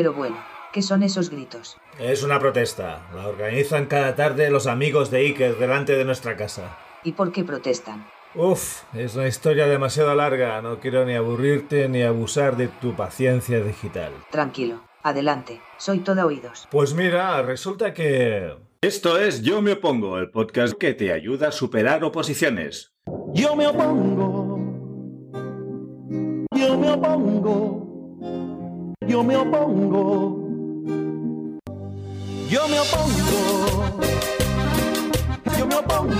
Pero bueno, ¿qué son esos gritos? Es una protesta. La organizan cada tarde los amigos de Iker delante de nuestra casa. ¿Y por qué protestan? Uf, es una historia demasiado larga. No quiero ni aburrirte ni abusar de tu paciencia digital. Tranquilo, adelante, soy toda oídos. Pues mira, resulta que... Esto es Yo me opongo, el podcast que te ayuda a superar oposiciones. Yo me opongo. Yo me opongo. Yo me opongo. Yo me opongo. Yo me opongo.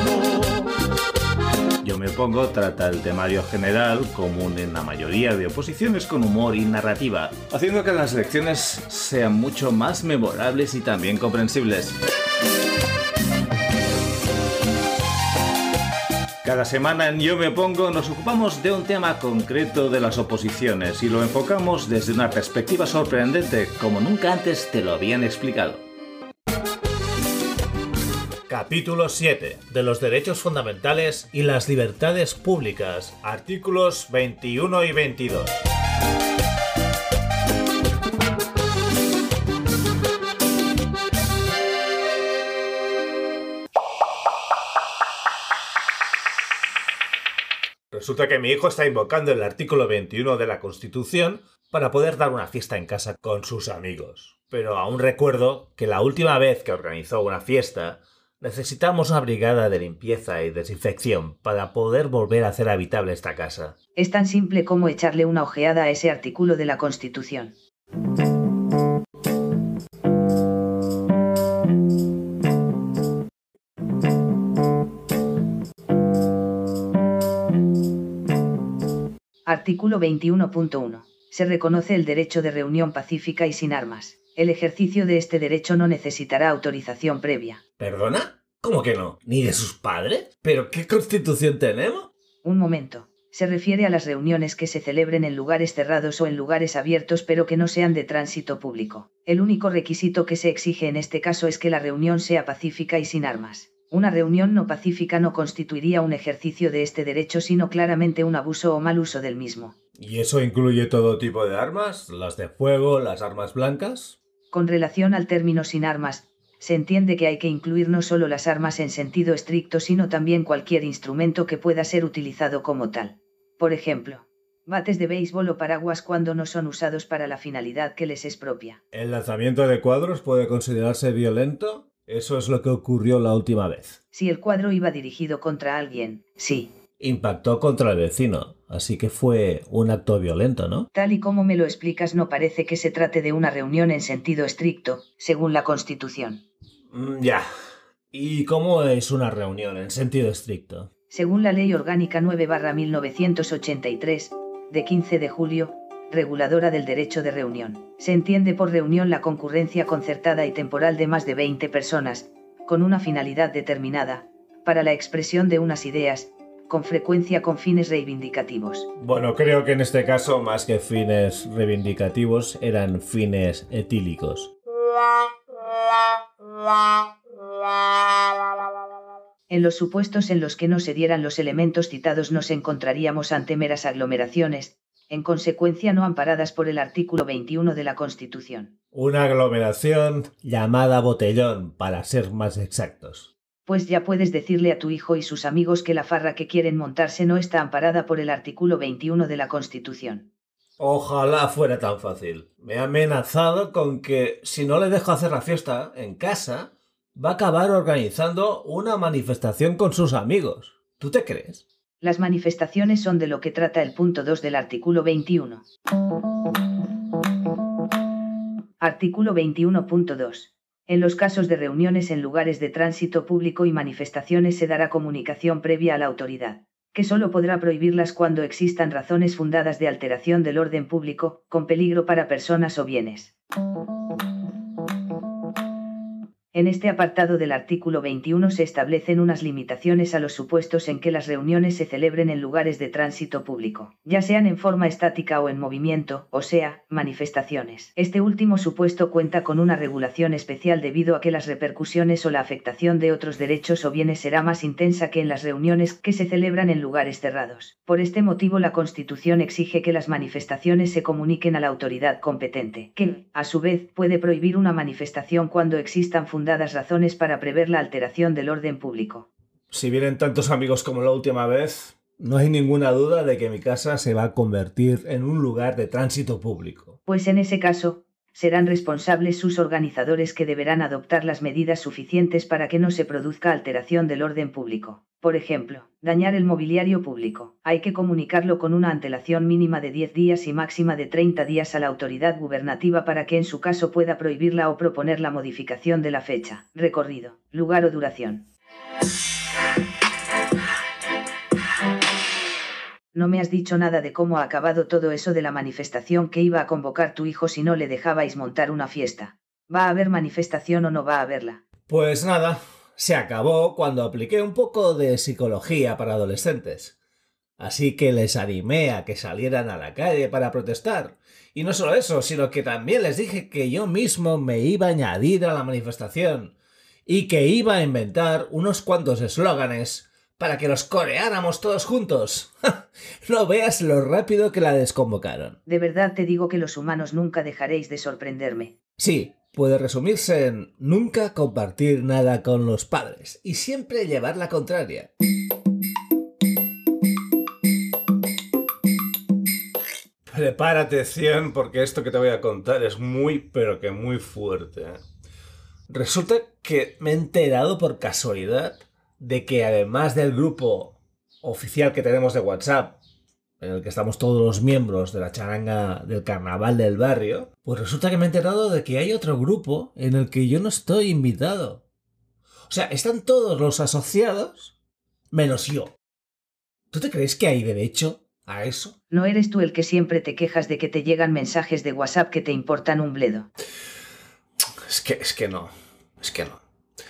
Yo me opongo trata el temario general, común en la mayoría de oposiciones con humor y narrativa, haciendo que las lecciones sean mucho más memorables y también comprensibles. Cada semana en Yo me opongo nos ocupamos de un tema concreto de las oposiciones y lo enfocamos desde una perspectiva sorprendente como nunca antes te lo habían explicado. Capítulo 7. De los derechos fundamentales y las libertades públicas. Artículos 21 y 22. Resulta que mi hijo está invocando el artículo 21 de la Constitución para poder dar una fiesta en casa con sus amigos. Pero aún recuerdo que la última vez que organizó una fiesta, necesitamos una brigada de limpieza y desinfección para poder volver a hacer habitable esta casa. Es tan simple como echarle una ojeada a ese artículo de la Constitución. Artículo 21.1. Se reconoce el derecho de reunión pacífica y sin armas. El ejercicio de este derecho no necesitará autorización previa. ¿Perdona? ¿Cómo que no? ¿Ni de sus padres? ¿Pero qué constitución tenemos? Un momento. Se refiere a las reuniones que se celebren en lugares cerrados o en lugares abiertos pero que no sean de tránsito público. El único requisito que se exige en este caso es que la reunión sea pacífica y sin armas. Una reunión no pacífica no constituiría un ejercicio de este derecho sino claramente un abuso o mal uso del mismo. ¿Y eso incluye todo tipo de armas? ¿Las de fuego, las armas blancas? Con relación al término sin armas, se entiende que hay que incluir no solo las armas en sentido estricto, sino también cualquier instrumento que pueda ser utilizado como tal. Por ejemplo, bates de béisbol o paraguas cuando no son usados para la finalidad que les es propia. ¿El lanzamiento de cuadros puede considerarse violento? Eso es lo que ocurrió la última vez. Si el cuadro iba dirigido contra alguien, sí. Impactó contra el vecino, así que fue un acto violento, ¿no? Tal y como me lo explicas, no parece que se trate de una reunión en sentido estricto, según la Constitución. Mm, ya. ¿Y cómo es una reunión en sentido estricto? Según la Ley Orgánica 9-1983, de 15 de julio, reguladora del derecho de reunión. Se entiende por reunión la concurrencia concertada y temporal de más de 20 personas, con una finalidad determinada, para la expresión de unas ideas, con frecuencia con fines reivindicativos. Bueno, creo que en este caso, más que fines reivindicativos, eran fines etílicos. En los supuestos en los que no se dieran los elementos citados nos encontraríamos ante meras aglomeraciones, en consecuencia no amparadas por el artículo 21 de la Constitución. Una aglomeración llamada botellón, para ser más exactos. Pues ya puedes decirle a tu hijo y sus amigos que la farra que quieren montarse no está amparada por el artículo 21 de la Constitución. Ojalá fuera tan fácil. Me ha amenazado con que si no le dejo hacer la fiesta en casa, va a acabar organizando una manifestación con sus amigos. ¿Tú te crees? Las manifestaciones son de lo que trata el punto 2 del artículo 21. Artículo 21.2. En los casos de reuniones en lugares de tránsito público y manifestaciones se dará comunicación previa a la autoridad, que solo podrá prohibirlas cuando existan razones fundadas de alteración del orden público, con peligro para personas o bienes. En este apartado del artículo 21 se establecen unas limitaciones a los supuestos en que las reuniones se celebren en lugares de tránsito público, ya sean en forma estática o en movimiento, o sea, manifestaciones. Este último supuesto cuenta con una regulación especial debido a que las repercusiones o la afectación de otros derechos o bienes será más intensa que en las reuniones que se celebran en lugares cerrados. Por este motivo la Constitución exige que las manifestaciones se comuniquen a la autoridad competente, que, a su vez, puede prohibir una manifestación cuando existan fundadas razones para prever la alteración del orden público. Si vienen tantos amigos como la última vez, no hay ninguna duda de que mi casa se va a convertir en un lugar de tránsito público. Pues en ese caso, serán responsables sus organizadores que deberán adoptar las medidas suficientes para que no se produzca alteración del orden público. Por ejemplo, dañar el mobiliario público. Hay que comunicarlo con una antelación mínima de 10 días y máxima de 30 días a la autoridad gubernativa para que en su caso pueda prohibirla o proponer la modificación de la fecha, recorrido, lugar o duración. No me has dicho nada de cómo ha acabado todo eso de la manifestación que iba a convocar tu hijo si no le dejabais montar una fiesta. ¿Va a haber manifestación o no va a haberla? Pues nada, se acabó cuando apliqué un poco de psicología para adolescentes. Así que les animé a que salieran a la calle para protestar. Y no solo eso, sino que también les dije que yo mismo me iba a añadir a la manifestación y que iba a inventar unos cuantos eslóganes para que los coreáramos todos juntos. no veas lo rápido que la desconvocaron. De verdad te digo que los humanos nunca dejaréis de sorprenderme. Sí, puede resumirse en nunca compartir nada con los padres y siempre llevar la contraria. Prepárate, 100, porque esto que te voy a contar es muy, pero que muy fuerte. ¿eh? Resulta que me he enterado por casualidad de que además del grupo oficial que tenemos de WhatsApp, en el que estamos todos los miembros de la charanga del carnaval del barrio, pues resulta que me he enterado de que hay otro grupo en el que yo no estoy invitado. O sea, están todos los asociados, menos yo. ¿Tú te crees que hay derecho a eso? No eres tú el que siempre te quejas de que te llegan mensajes de WhatsApp que te importan un bledo. Es que, es que no. Es que no.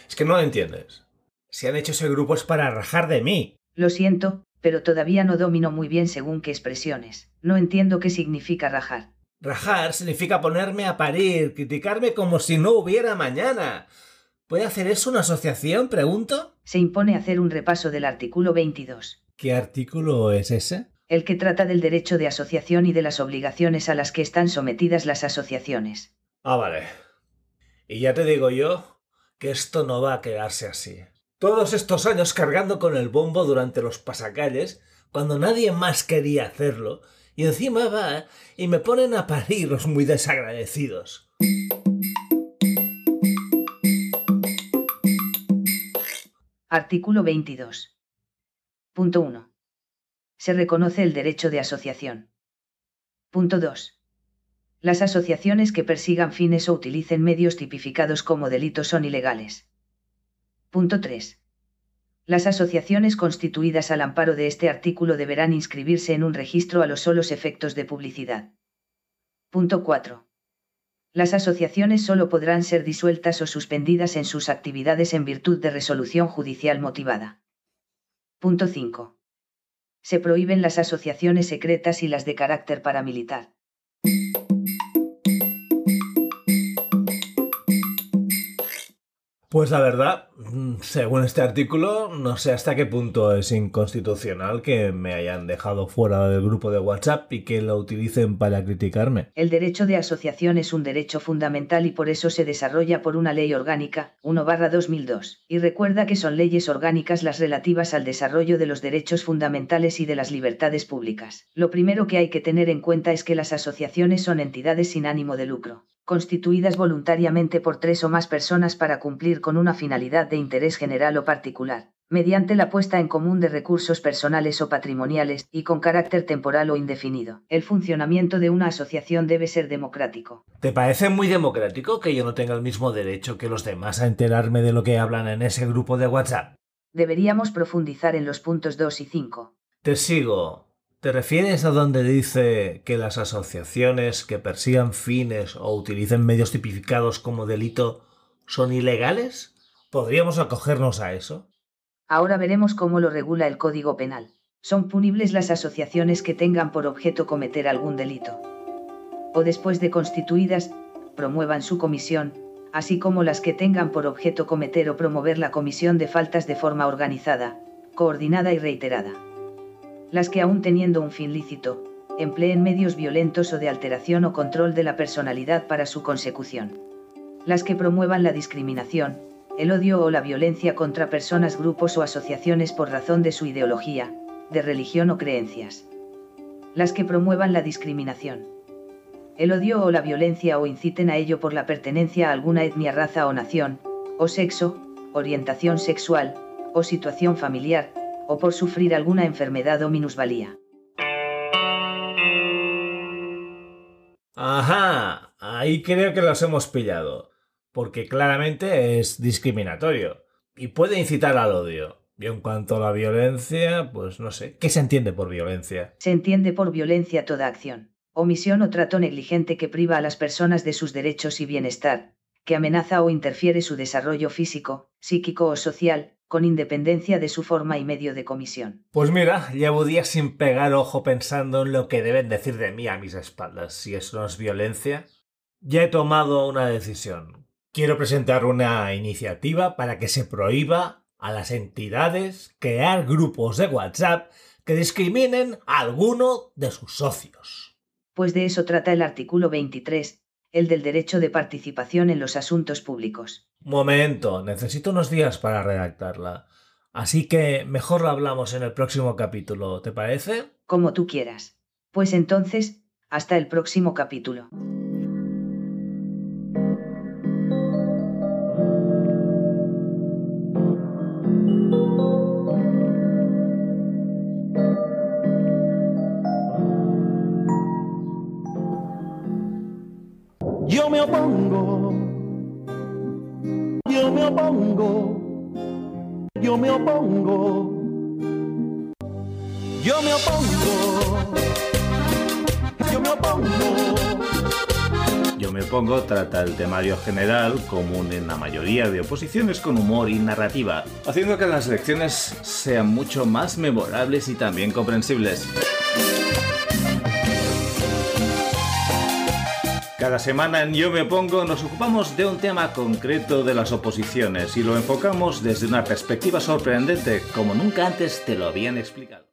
Es que no lo entiendes. Si han hecho ese grupo es para rajar de mí. Lo siento, pero todavía no domino muy bien según qué expresiones. No entiendo qué significa rajar. Rajar significa ponerme a parir, criticarme como si no hubiera mañana. ¿Puede hacer eso una asociación, pregunto? Se impone hacer un repaso del artículo 22. ¿Qué artículo es ese? El que trata del derecho de asociación y de las obligaciones a las que están sometidas las asociaciones. Ah, vale. Y ya te digo yo que esto no va a quedarse así. Todos estos años cargando con el bombo durante los pasacalles, cuando nadie más quería hacerlo, y encima va y me ponen a parir los muy desagradecidos. Artículo 22. Punto 1. Se reconoce el derecho de asociación. Punto 2. Las asociaciones que persigan fines o utilicen medios tipificados como delitos son ilegales. Punto 3. Las asociaciones constituidas al amparo de este artículo deberán inscribirse en un registro a los solos efectos de publicidad. Punto 4. Las asociaciones solo podrán ser disueltas o suspendidas en sus actividades en virtud de resolución judicial motivada. Punto 5. Se prohíben las asociaciones secretas y las de carácter paramilitar. Pues la verdad, mm, según este artículo, no sé hasta qué punto es inconstitucional que me hayan dejado fuera del grupo de WhatsApp y que lo utilicen para criticarme. El derecho de asociación es un derecho fundamental y por eso se desarrolla por una ley orgánica, 1-2002. Y recuerda que son leyes orgánicas las relativas al desarrollo de los derechos fundamentales y de las libertades públicas. Lo primero que hay que tener en cuenta es que las asociaciones son entidades sin ánimo de lucro constituidas voluntariamente por tres o más personas para cumplir con una finalidad de interés general o particular, mediante la puesta en común de recursos personales o patrimoniales y con carácter temporal o indefinido. El funcionamiento de una asociación debe ser democrático. ¿Te parece muy democrático que yo no tenga el mismo derecho que los demás a enterarme de lo que hablan en ese grupo de WhatsApp? Deberíamos profundizar en los puntos 2 y 5. Te sigo. ¿Te refieres a donde dice que las asociaciones que persigan fines o utilicen medios tipificados como delito son ilegales? ¿Podríamos acogernos a eso? Ahora veremos cómo lo regula el Código Penal. Son punibles las asociaciones que tengan por objeto cometer algún delito. O después de constituidas, promuevan su comisión, así como las que tengan por objeto cometer o promover la comisión de faltas de forma organizada, coordinada y reiterada. Las que aún teniendo un fin lícito, empleen medios violentos o de alteración o control de la personalidad para su consecución. Las que promuevan la discriminación, el odio o la violencia contra personas, grupos o asociaciones por razón de su ideología, de religión o creencias. Las que promuevan la discriminación. El odio o la violencia o inciten a ello por la pertenencia a alguna etnia, raza o nación, o sexo, orientación sexual, o situación familiar, o por sufrir alguna enfermedad o minusvalía. Ajá, ahí creo que los hemos pillado, porque claramente es discriminatorio y puede incitar al odio. Y en cuanto a la violencia, pues no sé, ¿qué se entiende por violencia? Se entiende por violencia toda acción, omisión o trato negligente que priva a las personas de sus derechos y bienestar, que amenaza o interfiere su desarrollo físico, psíquico o social, con independencia de su forma y medio de comisión. Pues mira, llevo días sin pegar ojo pensando en lo que deben decir de mí a mis espaldas. Si eso no es violencia, ya he tomado una decisión. Quiero presentar una iniciativa para que se prohíba a las entidades crear grupos de WhatsApp que discriminen a alguno de sus socios. Pues de eso trata el artículo 23, el del derecho de participación en los asuntos públicos. Momento, necesito unos días para redactarla. Así que mejor lo hablamos en el próximo capítulo, ¿te parece? Como tú quieras. Pues entonces, hasta el próximo capítulo. Me opongo. Yo me opongo. Yo me opongo. Yo me opongo. Yo me opongo. Yo me opongo trata el temario general, común en la mayoría de oposiciones con humor y narrativa, haciendo que las lecciones sean mucho más memorables y también comprensibles. Cada semana en Yo me pongo nos ocupamos de un tema concreto de las oposiciones y lo enfocamos desde una perspectiva sorprendente como nunca antes te lo habían explicado.